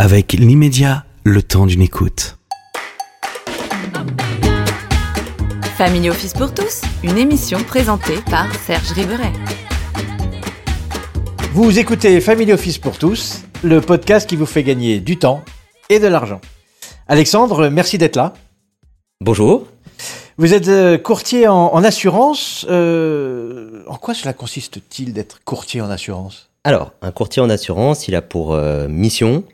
avec l'immédiat, le temps d'une écoute. Family Office pour tous, une émission présentée par Serge Riveret. Vous écoutez Family Office pour tous, le podcast qui vous fait gagner du temps et de l'argent. Alexandre, merci d'être là. Bonjour. Vous êtes euh, courtier en, en assurance. Euh, en quoi cela consiste-t-il d'être courtier en assurance? Alors, un courtier en assurance, il a pour euh, mission euh,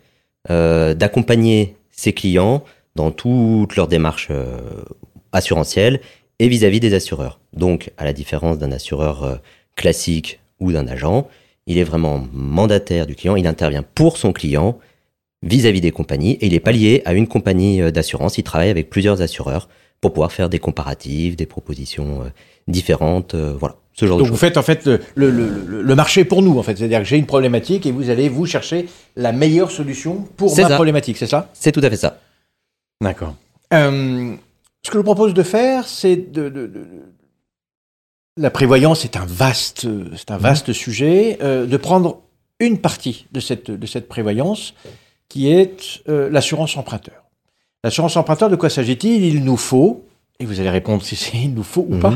d'accompagner ses clients dans toutes leurs démarches euh, assurantielles et vis-à-vis des assureurs. Donc, à la différence d'un assureur euh, classique ou d'un agent, il est vraiment mandataire du client, il intervient pour son client vis-à-vis des compagnies et il n'est pas lié à une compagnie euh, d'assurance, il travaille avec plusieurs assureurs pour pouvoir faire des comparatifs, des propositions euh, différentes, euh, voilà, ce genre Donc de vous faites en fait le, le- le- le marché pour nous, en fait. C'est-à-dire que j'ai une problématique et vous allez vous chercher la meilleure solution pour ma ça. problématique, c'est ça? C'est tout à fait ça. D'accord. Euh, ce que je vous propose de faire, c'est de, de- de- La prévoyance est un vaste, c'est un vaste sujet. euh, de prendre une partie de cette, de cette prévoyance qui est euh, l'assurance emprunteur. L'assurance emprunteur, de quoi s'agit-il? Il nous faut, et vous allez répondre si c'est il nous faut ou Mhm. pas,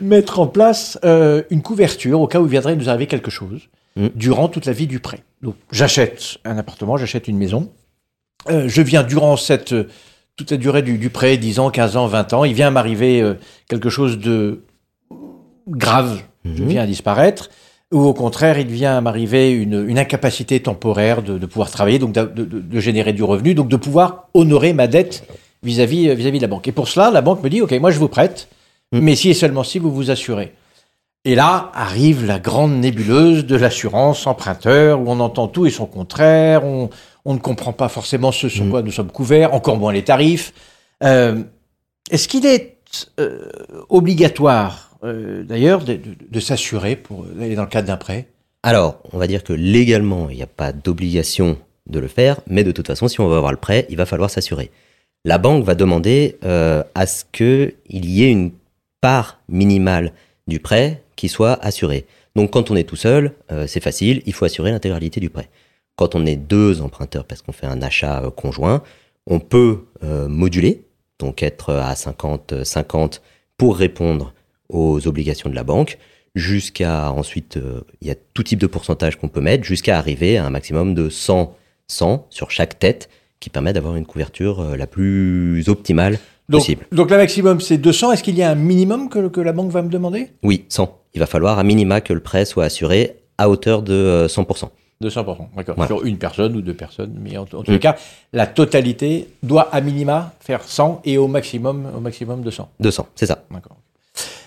mettre en place euh, une couverture au cas où il viendrait nous arriver quelque chose Mhm. durant toute la vie du prêt. Donc j'achète un appartement, j'achète une maison. Euh, je viens durant cette toute la durée du, du prêt, 10 ans, 15 ans, 20 ans, il vient m'arriver euh, quelque chose de grave, je Mhm. viens à disparaître, ou au contraire, il vient m'arriver une, une incapacité temporaire de, de pouvoir travailler, donc de, de- de générer du revenu, donc de pouvoir honorer ma dette vis-à-vis euh, vis-à-vis de la banque. Et pour cela, la banque me dit, OK, moi je vous prête, Mhm. mais si et seulement si vous vous assurez. Et là arrive la grande nébuleuse de l'assurance emprunteur, où on entend tout et son contraire, on, on ne comprend pas forcément ce sur Mhm. quoi nous sommes couverts, encore moins les tarifs. Euh, Est-ce qu'il est euh, obligatoire, euh, d'ailleurs, de, de- de s'assurer pour aller dans le cadre d'un prêt? Alors, on va dire que légalement, il n'y a pas d'obligation de le faire, mais de toute façon, si on veut avoir le prêt, il va falloir s'assurer. La banque va demander euh, à ce qu'il y ait une part minimale du prêt qui soit assurée. Donc, quand on est tout seul, euh, c'est facile, il faut assurer l'intégralité du prêt. Quand on est deux emprunteurs, parce qu'on fait un achat euh, conjoint, on peut euh, moduler, donc être à 50-50 pour répondre aux obligations de la banque jusqu'à ensuite, il y a tout type de pourcentage qu'on peut mettre, jusqu'à arriver à un maximum de 100, 100 sur chaque tête, qui permet d'avoir une couverture la plus optimale donc, possible. donc, le maximum, c'est 200. Est-ce qu'il y a un minimum que, que la banque va me demander? Oui, 100. Il va falloir à minima que le prêt soit assuré à hauteur de euh, 100%. 200%, d'accord. Voilà. Sur une personne ou deux personnes. Mais en, en tous Mm. les cas, la totalité doit à minima faire 100 et au maximum, au maximum 200. 200, c'est ça. D'accord.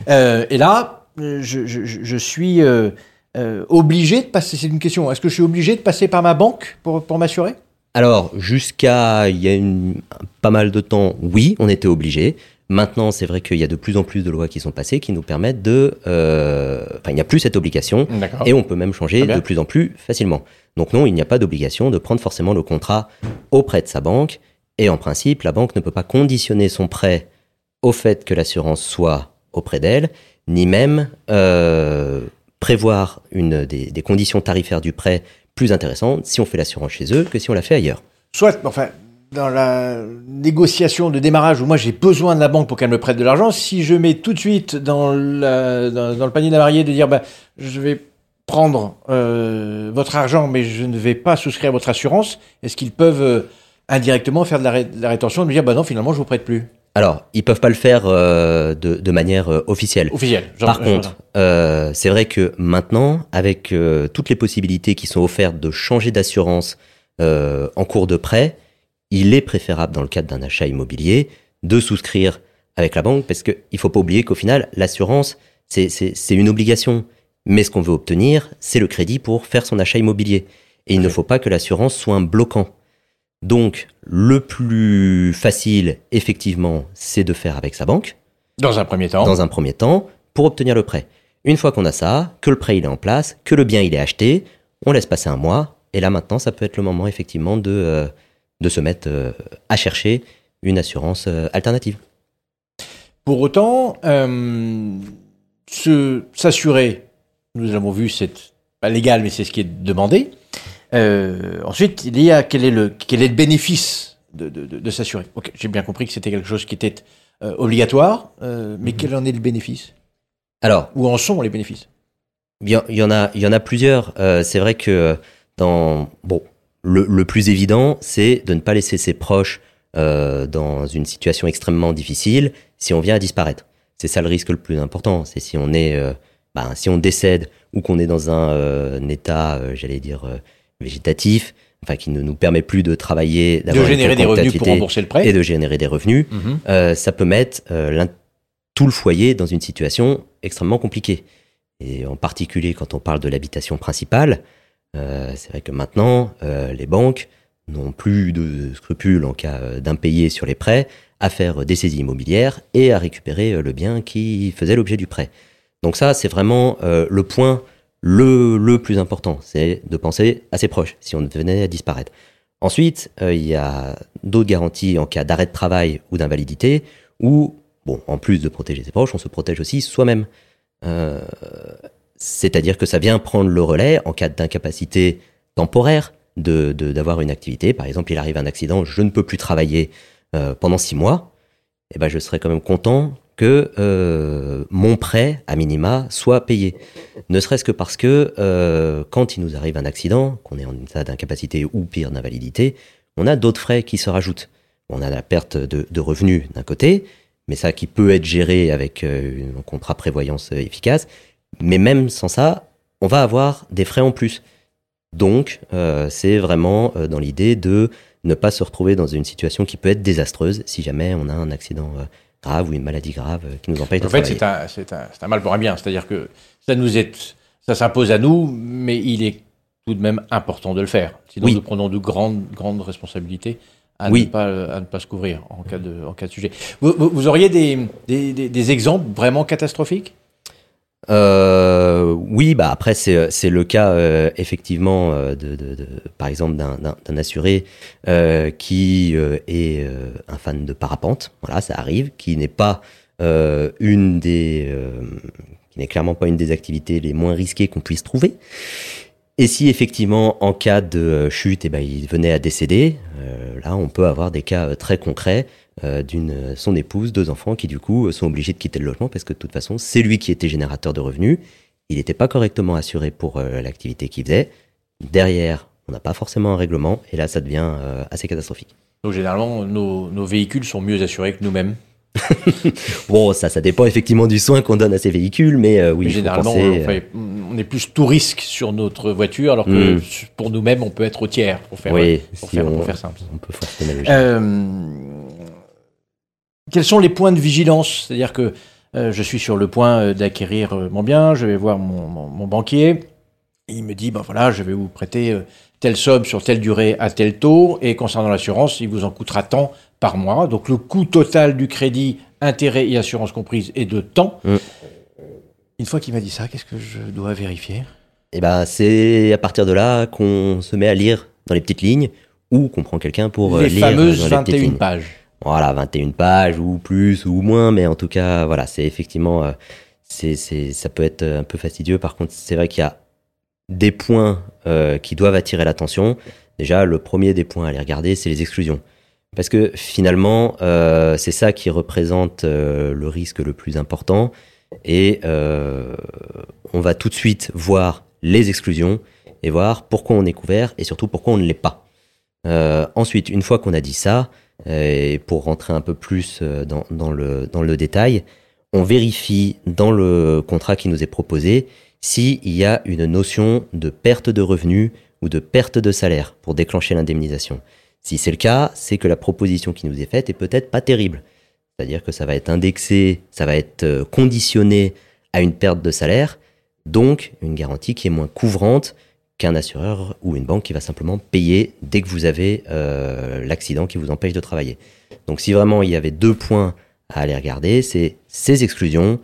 Euh, et là, je, je- je- je suis euh, euh, obligé de passer. C'est une question. Est-ce que je suis obligé de passer par ma banque pour, pour m'assurer? Alors, jusqu'à il y a une- pas mal de temps, oui, on était obligé. Maintenant, c'est vrai qu'il y a de plus en plus de lois qui sont passées qui nous permettent de... euh, Enfin, il n'y a plus cette obligation. Et on peut même changer de plus en plus facilement. Donc non, il n'y a pas d'obligation de prendre forcément le contrat auprès de sa banque. Et en principe, la banque ne peut pas conditionner son prêt au fait que l'assurance soit auprès d'elle, ni même euh, prévoir une, des, des conditions tarifaires du prêt plus intéressantes si on fait l'assurance chez eux que si on la fait ailleurs. Soit, enfin, dans la négociation de démarrage où moi j'ai besoin de la banque pour qu'elle me prête de l'argent, si je mets tout de suite dans, le panier de la mariée de dire bah, je vais prendre euh, votre argent mais je ne vais pas souscrire à votre assurance, est-ce qu'ils peuvent euh, indirectement faire de la, ré- de la rétention et me dire bah non finalement je vous prête plus? Alors, ils peuvent pas le faire euh, de, de manière euh, officielle. Officiel. Genre- Par genre- contre, euh, c'est vrai que maintenant, avec euh, toutes les possibilités qui sont offertes de changer d'assurance euh, en cours de prêt, il est préférable dans le cadre d'un achat immobilier de souscrire avec la banque parce qu'il ne faut pas oublier qu'au final, l'assurance, c'est- c'est c'est une obligation. Mais ce qu'on veut obtenir, c'est le crédit pour faire son achat immobilier. Et il ne faut pas que l'assurance soit un bloquant. Donc, le plus facile, effectivement, c'est de faire avec sa banque Dans un premier temps. dans un premier temps pour obtenir le prêt. Une fois qu'on a ça, que le prêt il est en place, que le bien il est acheté, on laisse passer un mois et là maintenant ça peut être le moment effectivement de, euh, de se mettre euh, à chercher une assurance euh, alternative. Pour autant, se- s'assurer, nous l'avons vu, c'est pas légal, mais c'est ce qui est demandé. Euh, ensuite, il y a quel est le, quel est le bénéfice de, de, de, de s'assurer Ok, J'ai bien compris que c'était quelque chose qui était euh, obligatoire, euh, mais quel en est le bénéfice? Alors, Où en sont les bénéfices? il y, en- il y en a, il y en a plusieurs. C'est vrai que dans bon, le, le plus évident, c'est de ne pas laisser ses proches dans une situation extrêmement difficile si on vient à disparaître. C'est ça le risque le plus important. C'est si on est, ben, si on décède ou qu'on est dans un, un état, j'allais dire végétatif, enfin qui ne nous permet plus de travailler, De générer des revenus pour rembourser le prêt et de générer des revenus. Mhm. euh, ça peut mettre euh, tout le foyer dans une situation extrêmement compliquée. Et en particulier quand on parle de l'habitation principale, euh, c'est vrai que maintenant, les banques n'ont plus de scrupules en cas d'impayé sur les prêts à faire des saisies immobilières et à récupérer le bien qui faisait l'objet du prêt. Donc ça, c'est vraiment le point le, plus important, c'est de penser à ses proches si on venait à disparaître. Ensuite, euh, il y a d'autres garanties en cas d'arrêt de travail ou d'invalidité, où, bon, en plus de protéger ses proches, on se protège aussi soi-même. Euh, C'est-à-dire que ça vient prendre le relais en cas d'incapacité temporaire de de- d'avoir une activité. Par exemple, il arrive un accident, je ne peux plus travailler euh, pendant six mois. Eh ben, je serais quand même content que euh, mon prêt, à minima, soit payé. Ne serait-ce que parce que euh, quand il nous arrive un accident, qu'on est en état d'incapacité ou pire d'invalidité, on a d'autres frais qui se rajoutent. On a la perte de, revenus d'un côté, mais ça qui peut être géré avec euh, un contrat prévoyance efficace. Mais même sans ça, on va avoir des frais en plus. Donc, c'est vraiment dans l'idée de ne pas se retrouver dans une situation qui peut être désastreuse si jamais on a un accident grave ou une maladie grave euh, qui nous empêche de En fait, travailler. c'est un, c'est un, un mal pour un bien. C'est-à-dire que ça nous est, ça s'impose à nous, mais il est tout de même important de le faire. Sinon, Oui. nous prenons de grandes, grandes responsabilités à, Oui. ne pas, à ne pas se couvrir en cas de, en cas de sujet. Vous, vous- vous auriez des, des, des- des exemples vraiment catastrophiques? Euh, oui, bah après c'est c'est le cas euh, effectivement euh, de, de, de- par exemple d'un assuré euh, qui euh, est euh, un fan de parapente, voilà ça arrive, qui n'est pas euh, une des euh, qui n'est clairement pas une des activités les moins risquées qu'on puisse trouver. Et si effectivement en cas de euh, chute, eh ben, il venait à décéder, euh, là on peut avoir des cas euh, très concrets d'une son épouse, deux enfants qui du coup sont obligés de quitter le logement parce que de toute façon c'est lui qui était générateur de revenus, il n'était pas correctement assuré pour l'activité qu'il faisait. Derrière, on n'a pas forcément un règlement et là ça devient assez catastrophique. Donc, généralement, nos véhicules sont mieux assurés que nous-mêmes. Bon, ça, ça dépend effectivement du soin qu'on donne à ces véhicules, mais euh, oui, Mais généralement, penser, on, euh, fait- on est plus tout risque sur notre voiture, alors que Mm. pour nous-mêmes, on peut être au tiers, pour faire, oui, pour si faire, on, pour faire simple. on peut. Euh, quels sont les points de vigilance? C'est-à-dire que euh, je suis sur le point d'acquérir mon bien, je vais voir mon, mon- mon banquier, et il me dit, ben voilà, je vais vous prêter telle somme sur telle durée à tel taux, et concernant l'assurance, il vous en coûtera tant par mois. Donc le coût total du crédit, intérêt et assurance comprise, est de temps. Mm. Une fois qu'il m'a dit ça, qu'est-ce que je dois vérifier? Et ben, c'est à partir de là qu'on se met à lire dans les petites lignes ou qu'on prend quelqu'un pour euh, Les lire fameuses dans les petites 21 lignes. pages. Voilà, 21 pages ou plus ou moins, mais en tout cas, voilà, c'est effectivement, euh, c'est, c'est, ça peut être un peu fastidieux. Par contre, c'est vrai qu'il y a des points euh, qui doivent attirer l'attention. Déjà, le premier des points à aller regarder, c'est les exclusions. Parce que finalement, euh, c'est ça qui représente euh, le risque le plus important. Et euh, on va tout de suite voir les exclusions et voir pourquoi on est couvert et surtout pourquoi on ne l'est pas. Euh, ensuite, une fois qu'on a dit ça, et pour rentrer un peu plus euh, dans, dans le, dans le détail, on vérifie dans le contrat qui nous est proposé s'il y a une notion de perte de revenus ou de perte de salaire pour déclencher l'indemnisation. Si c'est le cas, c'est que la proposition qui nous est faite est peut-être pas terrible. C'est-à-dire que ça va être indexé, ça va être euh, conditionné à une perte de salaire, donc une garantie qui est moins couvrante qu'un assureur ou une banque qui va simplement payer dès que vous avez euh, l'accident qui vous empêche de travailler. Donc si vraiment il y avait deux points à aller regarder, c'est ces exclusions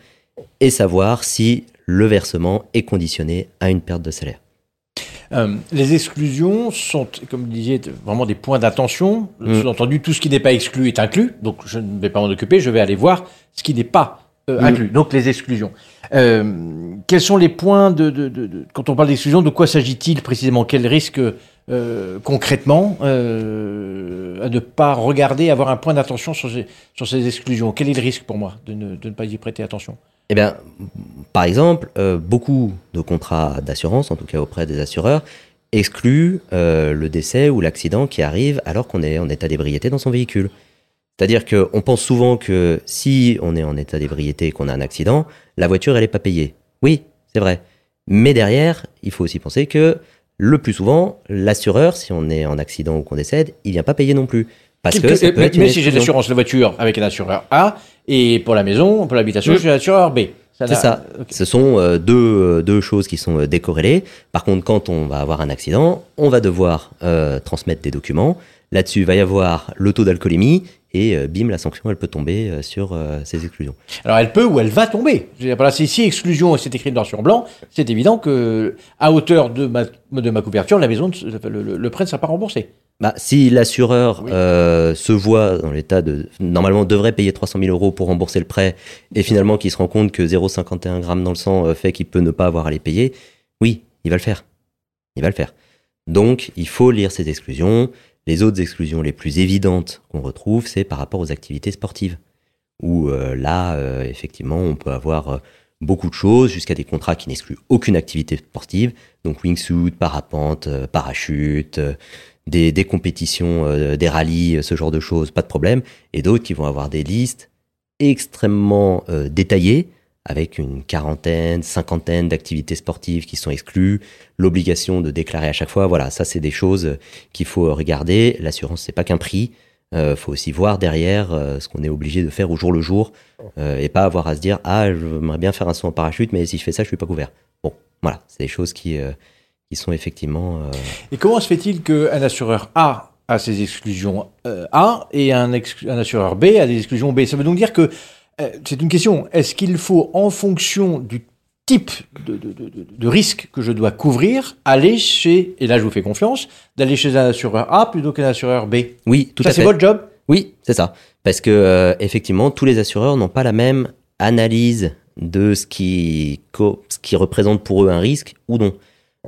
et savoir si le versement est conditionné à une perte de salaire. Euh, les exclusions sont, comme vous disiez, vraiment des points d'attention. Mm. Sous-entendu, tout ce qui n'est pas exclu est inclus. Donc, je ne vais pas m'en occuper. Je vais aller voir ce qui n'est pas euh, Mm. inclus. Donc, les exclusions. Euh, quels sont les points de, de, de- de- quand on parle d'exclusion, de quoi s'agit-il précisément? Quels risques euh, concrètement euh, à ne pas regarder, avoir un point d'attention sur, ces- sur ces exclusions? Quel est le risque pour moi de ne, de ne pas y prêter attention? Eh bien, par exemple, euh, beaucoup de contrats d'assurance, en tout cas auprès des assureurs, excluent euh, le décès ou l'accident qui arrive alors qu'on est en état d'ébriété dans son véhicule. C'est-à-dire qu'on pense souvent que si on est en état d'ébriété et qu'on a un accident, la voiture, elle n'est pas payée. Oui, c'est vrai. Mais derrière, il faut aussi penser que le plus souvent, l'assureur, si on est en accident ou qu'on décède, il vient pas payer non plus. Parce que, ça peut mais être une mais si j'ai l'assurance de voiture avec un assureur A, et pour la maison, pour l'habitation, Mm. j'ai l'assureur B. C'est ça. Ce sont euh, deux, euh, deux choses qui sont euh, décorrélées. Par contre, quand on va avoir un accident, on va devoir euh, transmettre des documents. Là-dessus, il va y avoir le taux d'alcoolémie et euh, bim, la sanction, elle peut tomber euh, sur euh, ces exclusions. Alors elle peut ou elle va tomber. Je veux dire, voilà, si, si exclusion c'est écrit noir sur blanc, c'est évident que à hauteur de ma, de ma couverture, la maison, le, le- le prêt ne sera pas remboursé. Bah, si l'assureur Oui. euh, se voit dans l'état de normalement devrait payer 300 000 euros pour rembourser le prêt et finalement qu'il se rend compte que 0,51 grammes dans le sang euh, fait qu'il peut ne pas avoir à les payer, oui, il va le faire. Il va le faire. Donc, il faut lire ces exclusions. Les autres exclusions les plus évidentes qu'on retrouve, c'est par rapport aux activités sportives. Où euh, là, euh, effectivement, on peut avoir beaucoup de choses, jusqu'à des contrats qui n'excluent aucune activité sportive. Donc wingsuit, parapente, euh, parachute, euh, des, des compétitions, euh, des rallyes, euh, ce genre de choses, pas de problème. Et d'autres qui vont avoir des listes extrêmement euh, détaillées, avec une quarantaine, cinquantaine d'activités sportives qui sont exclues, l'obligation de déclarer à chaque fois. Voilà, ça c'est des choses euh, qu'il faut regarder. L'assurance, c'est pas qu'un prix. Euh, faut aussi voir derrière euh, ce qu'on est obligé de faire au jour le jour euh, et pas avoir à se dire ah j'aimerais bien faire un saut en parachute mais si je fais ça je suis pas couvert. Bon voilà c'est des choses qui euh, qui sont effectivement euh, Et comment se fait-il qu'un assureur A a ses exclusions euh, A et un, assureur B a des exclusions B? Ça veut donc dire que euh, c'est une question. Est-ce qu'il faut, en fonction du type de, de- de- de- de risque que je dois couvrir, aller chez, et là je vous fais confiance, d'aller chez un assureur A plutôt qu'un assureur B? Oui tout Ça à c'est fait. votre job? Oui, c'est ça. Parce que euh, effectivement, tous les assureurs n'ont pas la même analyse de ce qui, co- ce qui représente pour eux un risque ou non.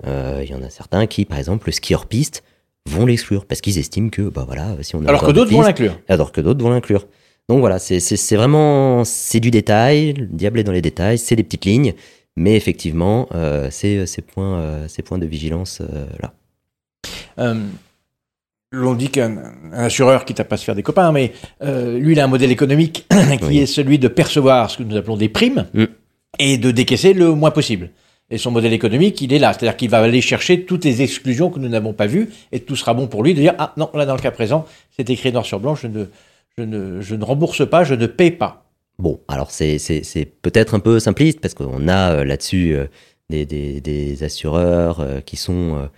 Euh, Il y en a certains qui, par exemple, le skieur piste, vont l'exclure parce qu'ils estiment que, bah voilà, si on est Alors que d'autres vont l'inclure. alors que d'autres vont l'inclure. Donc voilà, c'est vraiment c'est du détail, le diable est dans les détails, c'est des petites lignes, mais effectivement, euh, c'est ces points, euh, ces points de vigilance euh, là. L'on dit qu'un un assureur, quitte à pas se faire des copains, mais lui, il a un modèle économique qui Oui. est celui de percevoir ce que nous appelons des primes Mm. et de décaisser le moins possible. Et son modèle économique, il est là. C'est-à-dire qu'il va aller chercher toutes les exclusions que nous n'avons pas vues et tout sera bon pour lui de dire Ah non, là, dans le cas présent, c'est écrit noir sur blanc, je ne, je, ne, je ne rembourse pas, je ne paie pas. Bon, alors c'est peut-être un peu simpliste parce qu'on a euh, là-dessus euh, des, des- assureurs euh, qui sont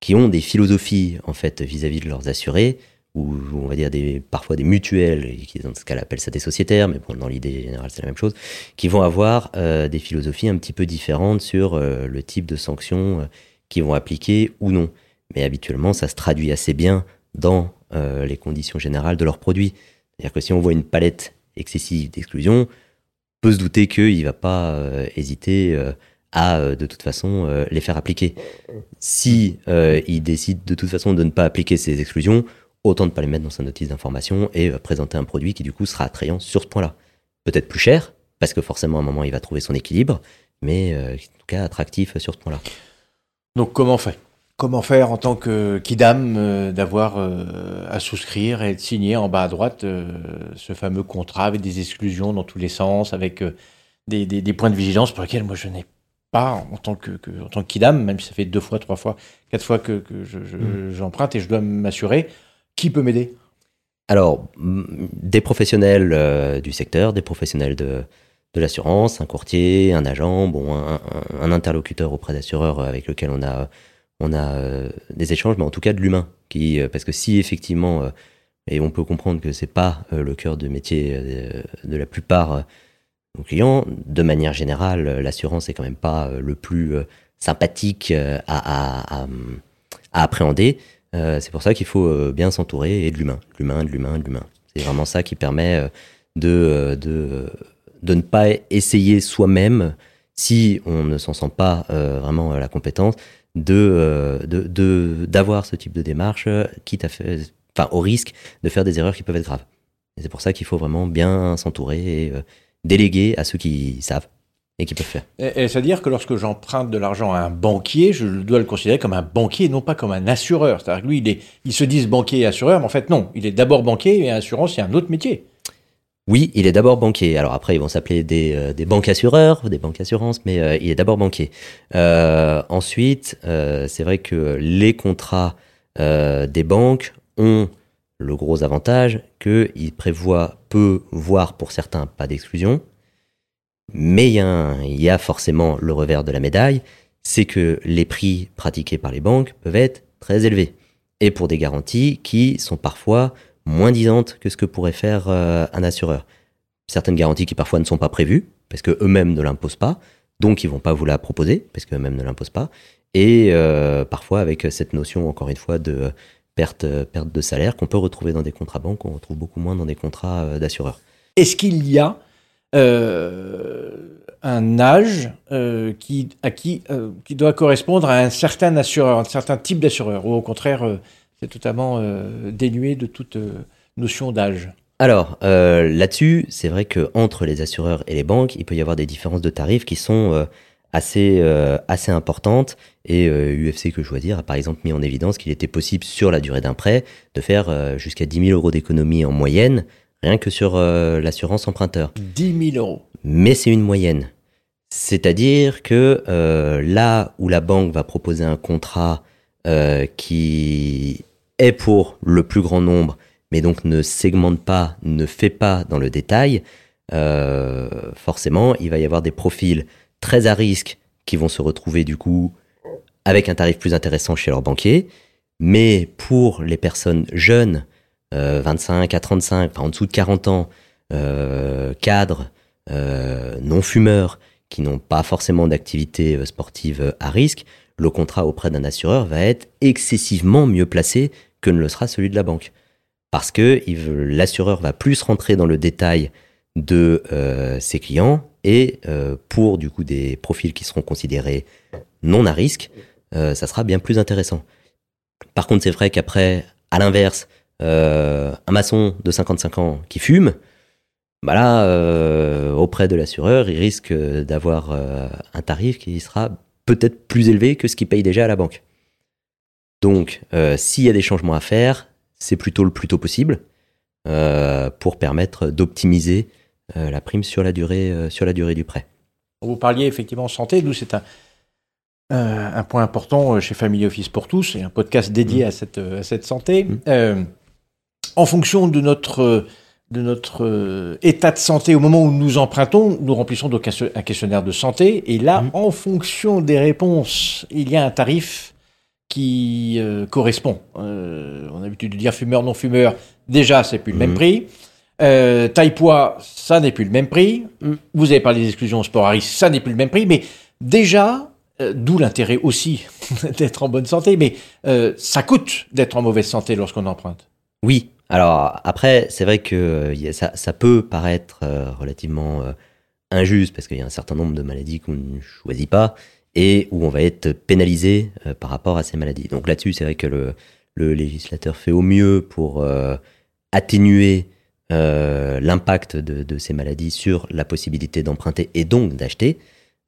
qui ont des philosophies en fait vis-à-vis de leurs assurés ou on va dire des parfois des mutuelles qui dans ce cas appellent ça des sociétaires mais bon dans l'idée générale c'est la même chose qui vont avoir euh, des philosophies un petit peu différentes sur euh, le type de sanctions euh, qu'ils vont appliquer ou non mais habituellement ça se traduit assez bien dans les conditions générales de leurs produits c'est-à-dire que si on voit une palette excessive d'exclusion, on peut se douter qu'il va pas hésiter à de toute façon les faire appliquer. Si euh, il décide de toute façon de ne pas appliquer ces exclusions, autant ne pas les mettre dans sa notice d'information et euh, présenter un produit qui du coup sera attrayant sur ce point-là. Peut-être plus cher, parce que forcément à un moment il va trouver son équilibre, mais euh, en tout cas attractif sur ce point-là. Donc comment faire? Comment faire en tant que Kidam euh, d'avoir euh, à souscrire et de signer en bas à droite euh, ce fameux contrat avec des exclusions dans tous les sens, avec euh, des, des- des points de vigilance pour lesquels moi je n'ai pas en tant que, que- en tant que Kidam, même si ça fait deux fois, trois fois, quatre fois que, que je- je- j'emprunte et je dois m'assurer. Qui peut m'aider? Alors, des professionnels euh, du secteur, des professionnels de, de l'assurance, un courtier, un agent, bon, un, interlocuteur auprès d'assureurs avec lequel on a, on a euh, des échanges, mais en tout cas de l'humain. Qui, euh, parce que si effectivement, et on peut comprendre que c'est pas le cœur de métier de la plupart nos clients, de manière générale, l'assurance est quand même pas le plus sympathique à, à appréhender. Euh, c'est pour ça qu'il faut euh, bien s'entourer et de l'humain, l'humain, de l'humain, de l'humain. C'est vraiment ça qui permet euh, de, de, de ne pas essayer soi-même, si on ne s'en sent pas vraiment la compétence, de de- d'avoir ce type de démarche, quitte à faire, enfin, au risque de faire des erreurs qui peuvent être graves. C'est pour ça qu'il faut vraiment bien s'entourer et déléguer à ceux qui savent et qui peuvent faire. Et- et C'est-à-dire que lorsque j'emprunte de l'argent à un banquier, je dois le considérer comme un banquier, non pas comme un assureur. C'est-à-dire que lui, il, est, il se dit banquier et assureur, mais en fait, non. Il est d'abord banquier et assurance, c'est un autre métier. Oui, il est d'abord banquier. Alors après, ils vont s'appeler des, euh, des banques assureurs, des banques assurances, mais euh, il est d'abord banquier. Euh, ensuite, c'est vrai que les contrats des banques ont le gros avantage qu'ils prévoient peu, voire pour certains pas d'exclusion. Mais il y, a forcément le revers de la médaille, c'est que les prix pratiqués par les banques peuvent être très élevés. Et pour des garanties qui sont parfois moins disantes que ce que pourrait faire euh, un assureur. Certaines garanties qui parfois ne sont pas prévues, parce que eux-mêmes ne l'imposent pas, donc ils vont pas vous la proposer, parce qu'eux-mêmes ne l'imposent pas. Et euh, parfois avec cette notion, encore une fois, de perte, perte de salaire qu'on peut retrouver dans des contrats banques, qu'on retrouve beaucoup moins dans des contrats euh, d'assureurs. Est-ce qu'il y a un âge euh, qui, à qui, euh, qui doit correspondre à un certain assureur, un certain type d'assureur, ou au contraire, euh, c'est totalement euh, dénué de toute euh, notion d'âge Alors, euh, là-dessus, c'est vrai que entre les assureurs et les banques, il peut y avoir des différences de tarifs qui sont euh, assez, euh, assez importantes. Et euh, UFC Que Choisir a par exemple mis en évidence qu'il était possible, sur la durée d'un prêt, de faire euh, jusqu'à 10 000 euros d'économie en moyenne, rien que sur euh, l'assurance emprunteur. 10 000 euros. Mais c'est une moyenne. C'est-à-dire que euh, là où la banque va proposer un contrat euh, qui est pour le plus grand nombre, mais donc ne segmente pas, ne fait pas dans le détail, forcément, il va y avoir des profils très à risque qui vont se retrouver du coup avec un tarif plus intéressant chez leur banquier. Mais pour les personnes jeunes, 25 à 35, enfin en dessous de 40 ans, euh, cadres, euh, non fumeurs, qui n'ont pas forcément d'activité euh, sportive euh, à risque, le contrat auprès d'un assureur va être excessivement mieux placé que ne le sera celui de la banque. Parce que l'assureur va plus rentrer dans le détail de euh, ses clients et euh, pour du coup des profils qui seront considérés non à risque, euh, ça sera bien plus intéressant. Par contre, c'est vrai qu'après, à l'inverse, euh, un maçon de 55 ans qui fume, bah là, euh, auprès de l'assureur, il risque d'avoir euh, un tarif qui sera peut-être plus élevé que ce qu'il paye déjà à la banque. Donc, s'il y a des changements à faire, c'est plutôt le plus tôt possible pour permettre d'optimiser la prime sur la durée, sur la durée du prêt. Vous parliez effectivement santé, nous c'est un, euh, un point important chez Family Office pour tous et un podcast dédié à, cette, euh, à cette santé. Mm. Euh, en fonction de notre, de notre euh, état de santé au moment où nous empruntons, nous remplissons donc un, questionnaire de santé et là, Mm. en fonction des réponses, il y a un tarif qui euh, correspond. Euh, on a l'habitude de dire fumeur, non fumeur, déjà c'est plus le même Mhm. prix. Euh, taille poids, ça n'est plus le même prix. Vous avez parlé des exclusions au sport à risque, ça n'est plus le même prix. Mais déjà, d'où l'intérêt aussi d'être en bonne santé. Mais ça coûte d'être en mauvaise santé lorsqu'on emprunte. Oui. Alors après, c'est vrai que euh, ça, peut paraître euh, relativement euh, injuste parce qu'il y a un certain nombre de maladies qu'on ne choisit pas et où on va être pénalisé par rapport à ces maladies. Donc là-dessus, c'est vrai que le, législateur fait au mieux pour atténuer l'impact de, ces maladies sur la possibilité d'emprunter et donc d'acheter.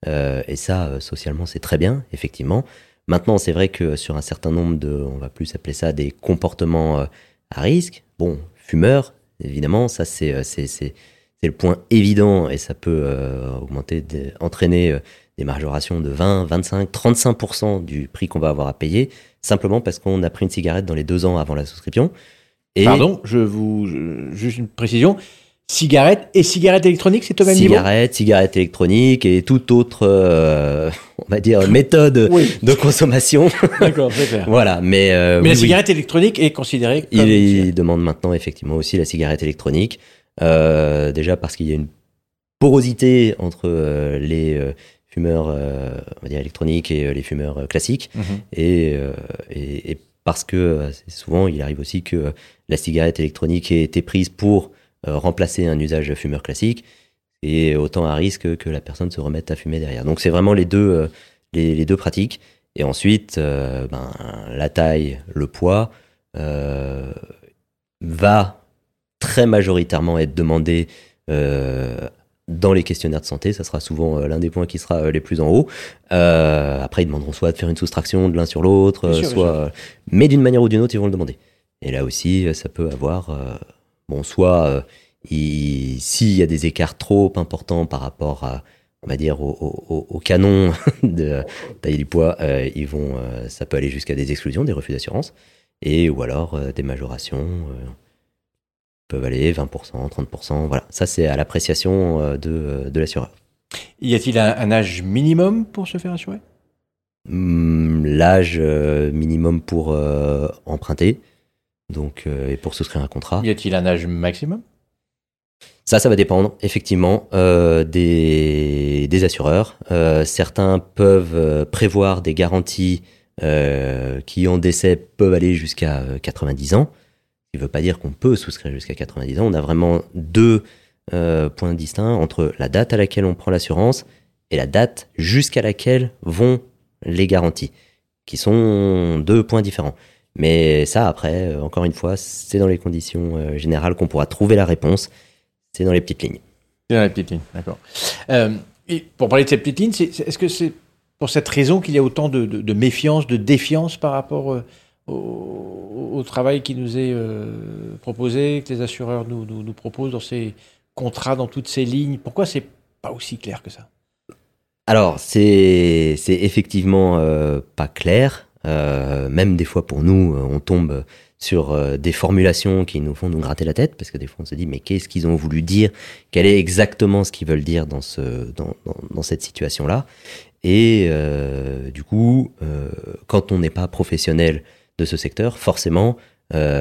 Et ça, socialement, c'est très bien, effectivement. Maintenant, c'est vrai que sur un certain nombre de, on va plus appeler ça des comportements à risque, bon, fumeur, évidemment, ça c'est euh, le point évident et ça peut euh, augmenter, entraîner euh, des majorations de 20, 25, 35% du prix qu'on va avoir à payer, simplement parce qu'on a pris une cigarette dans les deux ans avant la souscription. Et Pardon, je vous juste une précision. Cigarette et cigarette électronique, c'est au même niveau? Cigarette, cigarette électronique et toute autre, euh, on va dire, méthode Oui, de consommation. d'accord, c'est clair. voilà, mais, euh, Mais oui, la oui. cigarette électronique est considérée comme... Il, il demande maintenant effectivement aussi la cigarette électronique. Euh, déjà parce qu'il y a une porosité entre les fumeurs on va dire électroniques et les fumeurs classiques. Mhm. Et, et, et parce que souvent, il arrive aussi que la cigarette électronique ait été prise pour remplacer un usage fumeur classique. Et autant à risque que la personne se remette à fumer derrière. Donc c'est vraiment les deux, euh, les, les deux pratiques. Et ensuite, euh, ben, la taille, le poids euh, va très majoritairement être demandé euh, dans les questionnaires de santé. Ça sera souvent euh, l'un des points qui sera euh, les plus en haut. Euh, après, ils demanderont soit de faire une soustraction de l'un sur l'autre, euh, soit, euh, mais d'une manière ou d'une autre, ils vont le demander. Et là aussi, euh, ça peut avoir, euh, bon, soit euh, il- s'il y a des écarts trop importants par rapport à, on va dire, au, au- au- au canon de taille du poids, euh, ils vont, euh, ça peut aller jusqu'à des exclusions, des refus d'assurance, et ou alors euh, des majorations peuvent aller 20%, 30%, voilà. Ça, c'est à l'appréciation de, de l'assureur. Y a-t-il un, un âge minimum pour se faire assurer? Hum, L'âge minimum pour emprunter, donc, euh, et pour souscrire un contrat. Y a-t-il un âge maximum? Ça, ça va dépendre effectivement euh, des, des assureurs. Euh, certains peuvent prévoir des garanties qui, en décès, peuvent aller jusqu'à euh, 90 ans. Ce qui ne veut pas dire qu'on peut souscrire jusqu'à 90 ans. On a vraiment deux points distincts entre la date à laquelle on prend l'assurance et la date jusqu'à laquelle vont les garanties, qui sont deux points différents. Mais ça, après, euh, encore une fois, c'est dans les conditions euh, générales qu'on pourra trouver la réponse. C'est dans les petites lignes. C'est dans la petite ligne, d'accord. Euh, et pour parler de cette petite ligne, c'est- c'est- est-ce que c'est pour cette raison qu'il y a autant de, de- de méfiance, de défiance par rapport euh, au, au travail qui nous est euh, proposé, que les assureurs nous, nous, nous proposent dans ces contrats, dans toutes ces lignes? Pourquoi c'est pas aussi clair que ça? Alors, c'est effectivement pas clair. Euh, même des fois pour nous, euh, on tombe sur euh, des formulations qui nous font nous gratter la tête parce que des fois on se dit mais qu'est-ce qu'ils ont voulu dire? Quel est exactement ce qu'ils veulent dire dans ce dans, dans, dans cette situation là Et du coup, quand on n'est pas professionnel de ce secteur, forcément.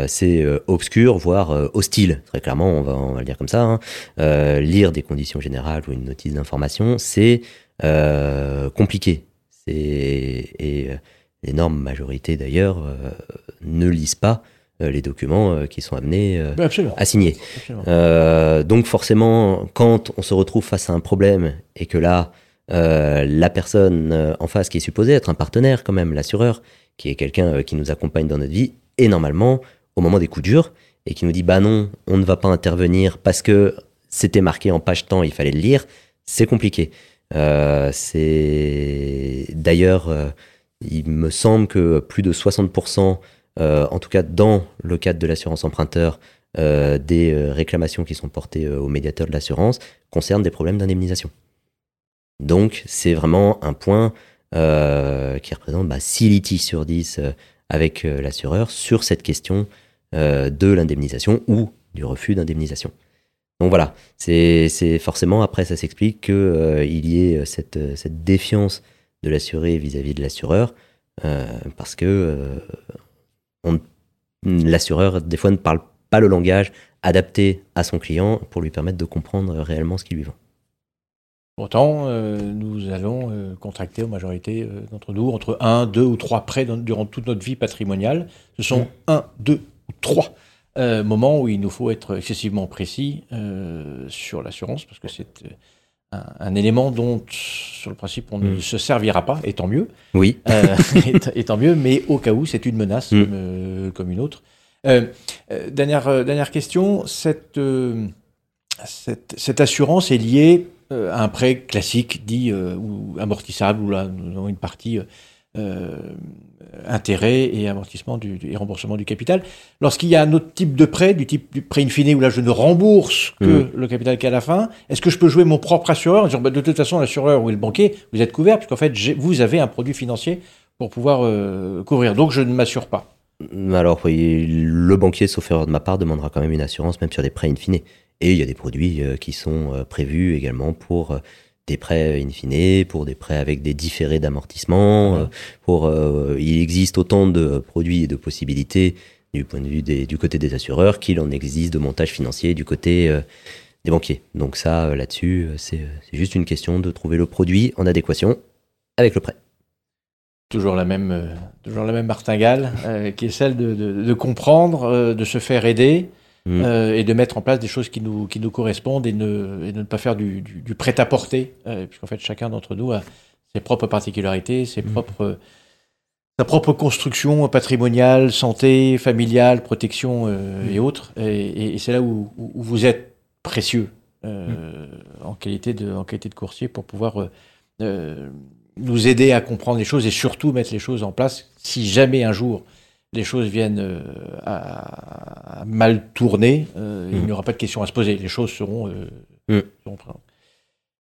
c'est obscur, voire hostile. Très clairement, on va, le dire comme ça. hein. Lire des conditions générales ou une notice d'information, c'est compliqué. L'énorme majorité d'ailleurs euh, ne lisent pas euh, les documents euh, qui sont amenés Absolument. à signer. absolument. Donc forcément, quand on se retrouve face à un problème et que là, la personne en face qui est supposée être un partenaire quand même, l'assureur, qui est quelqu'un qui nous accompagne dans notre vie, et normalement, au moment des coups durs, et qui nous dit bah non, on ne va pas intervenir parce que c'était marqué en page temps, il fallait le lire, c'est compliqué. C'est d'ailleurs, il me semble que plus de 60%, euh, en tout cas dans le cadre de l'assurance emprunteur, euh, des euh, réclamations qui sont portées au médiateur de l'assurance concernent des problèmes d'indemnisation. Donc c'est vraiment un point qui représente bah, 6 litiges sur 10 euh, avec l'assureur sur cette question de l'indemnisation ou du refus d'indemnisation. Donc voilà, c'est forcément après ça s'explique qu'il il y ait cette défiance de l'assuré vis-à-vis de l'assureur euh, parce que euh, l'assureur des fois ne parle pas le langage adapté à son client pour lui permettre de comprendre réellement ce qu'il lui vend. Pourtant, euh, nous allons euh, contracter en majorité euh, d'entre nous entre un, deux ou trois prêts dans- durant toute notre vie patrimoniale. Ce sont Mmh. un, deux ou trois euh, moments où il nous faut être excessivement précis sur l'assurance parce que c'est un, un élément dont, sur le principe, on ne Mmh. se servira pas, et tant mieux. Oui, Euh, et, tant mieux, mais au cas où, c'est une menace Mm. comme, euh, comme une autre. Euh, dernière, dernière question, cette, cette, cette assurance est liée à un prêt classique dit euh, ou amortissable, où là nous avons une partie euh, euh, intérêt et amortissement du, et remboursement du capital. Lorsqu'il y a un autre type de prêt, du type du prêt in fine, où là je ne rembourse que Mm. le capital qu'à la fin, est-ce que je peux jouer mon propre assureur en disant bah, de toute façon l'assureur ou le banquier, vous êtes couvert, puisqu'en fait vous avez un produit financier pour pouvoir euh, couvrir, donc je ne m'assure pas. alors oui, le banquier, sauf erreur de ma part, demandera quand même une assurance, même sur des prêts in fine. Et il y a des produits euh, qui sont prévus également pour des prêts in fine, pour des prêts avec des différés d'amortissement. Ouais. euh, pour, euh, il existe autant de produits et de possibilités du point de vue des, du côté des assureurs qu'il en existe de montage financier du côté euh, des banquiers. Donc ça, euh, là-dessus, euh, c'est juste une question de trouver le produit en adéquation avec le prêt. Toujours la même, euh, toujours la même martingale, euh, qui est celle de, de- de comprendre, euh, de se faire aider Mm. euh, et de mettre en place des choses qui nous, qui nous correspondent et, ne, et de ne pas faire du, du- du prêt-à-porter, euh, puisqu'en fait chacun d'entre nous a ses propres particularités, ses Mm. propres sa propre construction patrimoniale, santé, familiale, protection euh, et autres. Et, et- et c'est là où, vous êtes précieux en, qualité de, en qualité de courtier pour pouvoir nous aider à comprendre les choses et surtout mettre les choses en place si jamais un jour les choses viennent euh, à, à mal tourner, euh, il Mhm. n'y aura pas de question à se poser. Les choses seront, euh, seront présentes.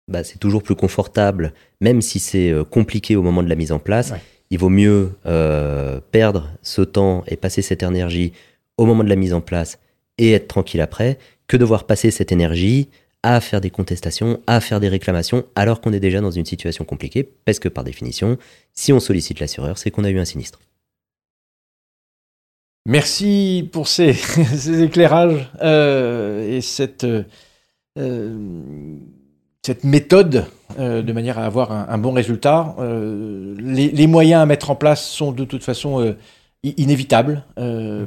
bah, c'est toujours plus confortable, même si c'est compliqué au moment de la mise en place. Ouais. Il vaut mieux euh, perdre ce temps et passer cette énergie au moment de la mise en place et être tranquille après, que devoir passer cette énergie à faire des contestations, à faire des réclamations, alors qu'on est déjà dans une situation compliquée, parce que par définition, si on sollicite l'assureur, c'est qu'on a eu un sinistre. Merci pour ces, éclairages euh, et cette, euh, méthode euh, de manière à avoir un, bon résultat. Les, moyens à mettre en place sont de toute façon inévitables.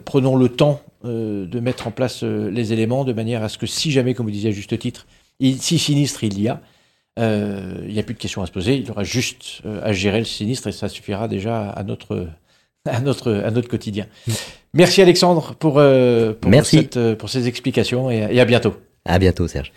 Prenons le temps de mettre en place les éléments de manière à ce que si jamais, comme vous disiez à juste titre, il- si sinistre il y a, il n'y a plus de questions à se poser, il y aura juste à gérer le sinistre et ça suffira déjà à notre, quotidien. Merci Alexandre pour, euh, pour, Merci. cette, euh, pour ces explications et, et à bientôt. À bientôt, Serge.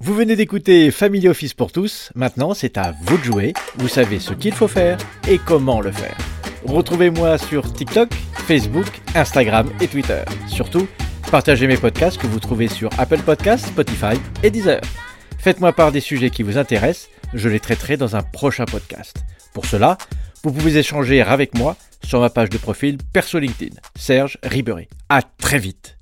Vous venez d'écouter Family Office pour tous. Maintenant, c'est à vous de jouer. Vous savez ce qu'il faut faire et comment le faire. Retrouvez-moi sur TikTok, Facebook, Instagram et Twitter. Surtout, partagez mes podcasts que vous trouvez sur Apple Podcasts, Spotify et Deezer. Faites-moi part des sujets qui vous intéressent. Je les traiterai dans un prochain podcast. Pour cela, vous pouvez échanger avec moi sur ma page de profil perso LinkedIn, Serge Ribéry. À très vite.